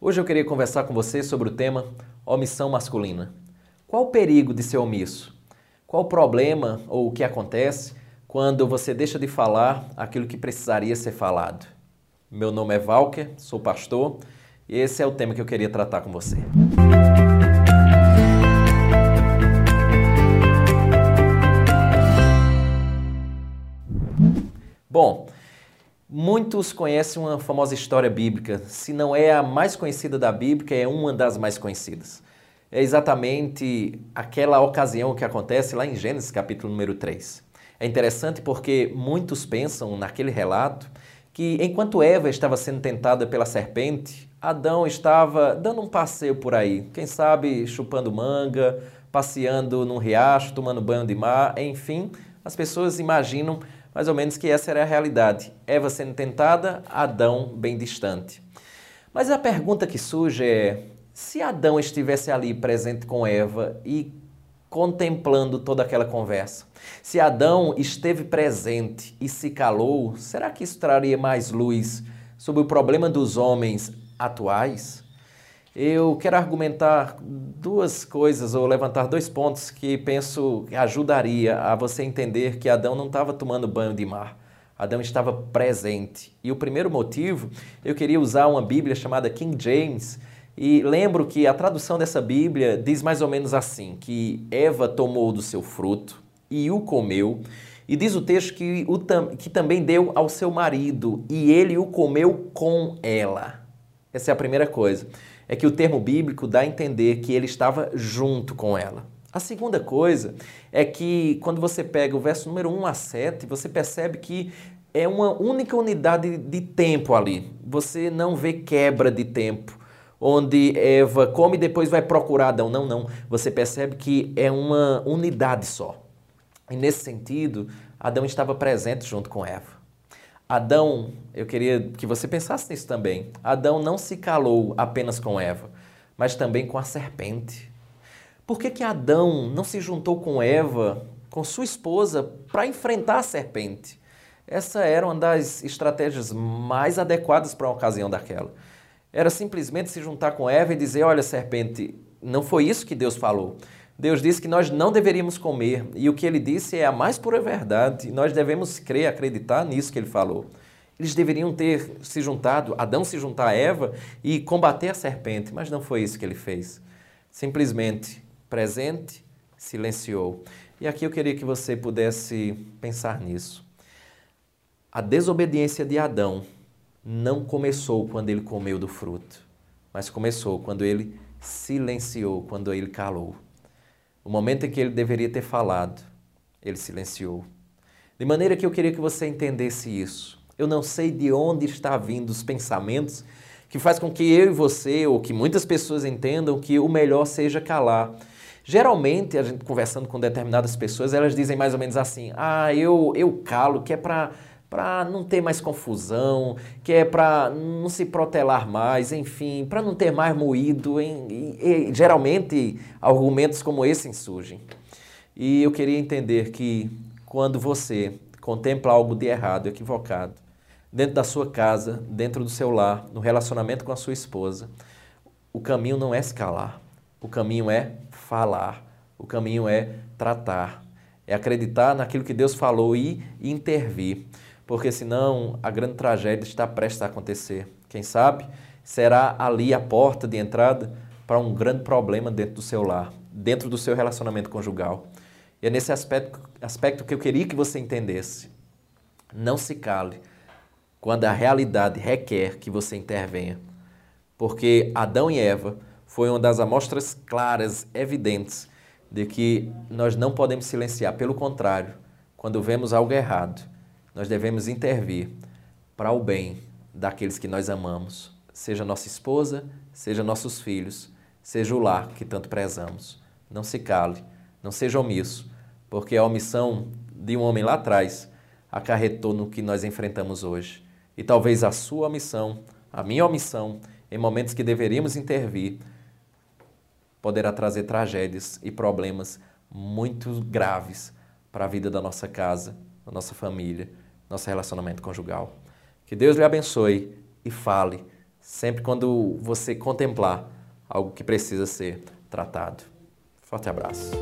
Hoje eu queria conversar com você sobre o tema omissão masculina. Qual o perigo de ser omisso? Qual o problema ou o que acontece quando você deixa de falar aquilo que precisaria ser falado? Meu nome é Valker, sou pastor e esse é o tema que eu queria tratar com você. Muitos conhecem uma famosa história bíblica, se não é a mais conhecida da Bíblia, é uma das mais conhecidas. É exatamente aquela ocasião que acontece lá em Gênesis capítulo número 3. É interessante porque muitos pensam naquele relato que enquanto Eva estava sendo tentada pela serpente, Adão estava dando um passeio por aí, quem sabe chupando manga, passeando num riacho, tomando banho de mar, enfim, as pessoas imaginam mais ou menos que essa era a realidade. Eva sendo tentada, Adão bem distante. Mas a pergunta que surge é: se Adão estivesse ali presente com Eva e contemplando toda aquela conversa, se Adão esteve presente e se calou, será que isso traria mais luz sobre o problema dos homens atuais? Eu quero argumentar duas coisas ou levantar dois pontos que penso que ajudaria a você entender que Adão não estava tomando banho de mar. Adão estava presente. E o primeiro motivo, eu queria usar uma Bíblia chamada King James, e lembro que a tradução dessa Bíblia diz mais ou menos assim: que Eva tomou do seu fruto e o comeu, e diz o texto que, o, que também deu ao seu marido, e ele o comeu com ela. Essa é a primeira coisa é que o termo bíblico dá a entender que ele estava junto com ela. A segunda coisa é que quando você pega o verso número 1 a 7, você percebe que é uma única unidade de tempo ali. Você não vê quebra de tempo, onde Eva come e depois vai procurar Adão. Não, não. Você percebe que é uma unidade só. E nesse sentido, Adão estava presente junto com Eva. Adão, eu queria que você pensasse nisso também. Adão não se calou apenas com Eva, mas também com a serpente. Por que, que Adão não se juntou com Eva, com sua esposa, para enfrentar a serpente? Essa era uma das estratégias mais adequadas para uma ocasião daquela. Era simplesmente se juntar com Eva e dizer: Olha, serpente, não foi isso que Deus falou. Deus disse que nós não deveríamos comer, e o que ele disse é a mais pura verdade, e nós devemos crer, acreditar nisso que ele falou. Eles deveriam ter se juntado, Adão se juntar a Eva e combater a serpente, mas não foi isso que ele fez. Simplesmente presente, silenciou. E aqui eu queria que você pudesse pensar nisso. A desobediência de Adão não começou quando ele comeu do fruto, mas começou quando ele silenciou, quando ele calou. O momento em que ele deveria ter falado, ele silenciou. De maneira que eu queria que você entendesse isso. Eu não sei de onde está vindo os pensamentos que faz com que eu e você, ou que muitas pessoas entendam que o melhor seja calar. Geralmente, a gente conversando com determinadas pessoas, elas dizem mais ou menos assim: "Ah, eu eu calo, que é para para não ter mais confusão, que é para não se protelar mais, enfim, para não ter mais moído. Em, e, e, geralmente, argumentos como esse surgem. E eu queria entender que quando você contempla algo de errado, equivocado, dentro da sua casa, dentro do seu lar, no relacionamento com a sua esposa, o caminho não é escalar, o caminho é falar, o caminho é tratar, é acreditar naquilo que Deus falou e intervir porque senão a grande tragédia está prestes a acontecer. Quem sabe será ali a porta de entrada para um grande problema dentro do seu lar, dentro do seu relacionamento conjugal. E é nesse aspecto, aspecto que eu queria que você entendesse. Não se cale quando a realidade requer que você intervenha. Porque Adão e Eva foi uma das amostras claras, evidentes, de que nós não podemos silenciar. Pelo contrário, quando vemos algo errado, nós devemos intervir para o bem daqueles que nós amamos, seja nossa esposa, seja nossos filhos, seja o lar que tanto prezamos. Não se cale, não seja omisso, porque a omissão de um homem lá atrás acarretou no que nós enfrentamos hoje. E talvez a sua omissão, a minha omissão, em momentos que deveríamos intervir, poderá trazer tragédias e problemas muito graves para a vida da nossa casa, da nossa família nosso relacionamento conjugal. Que Deus lhe abençoe e fale sempre quando você contemplar algo que precisa ser tratado. Forte abraço.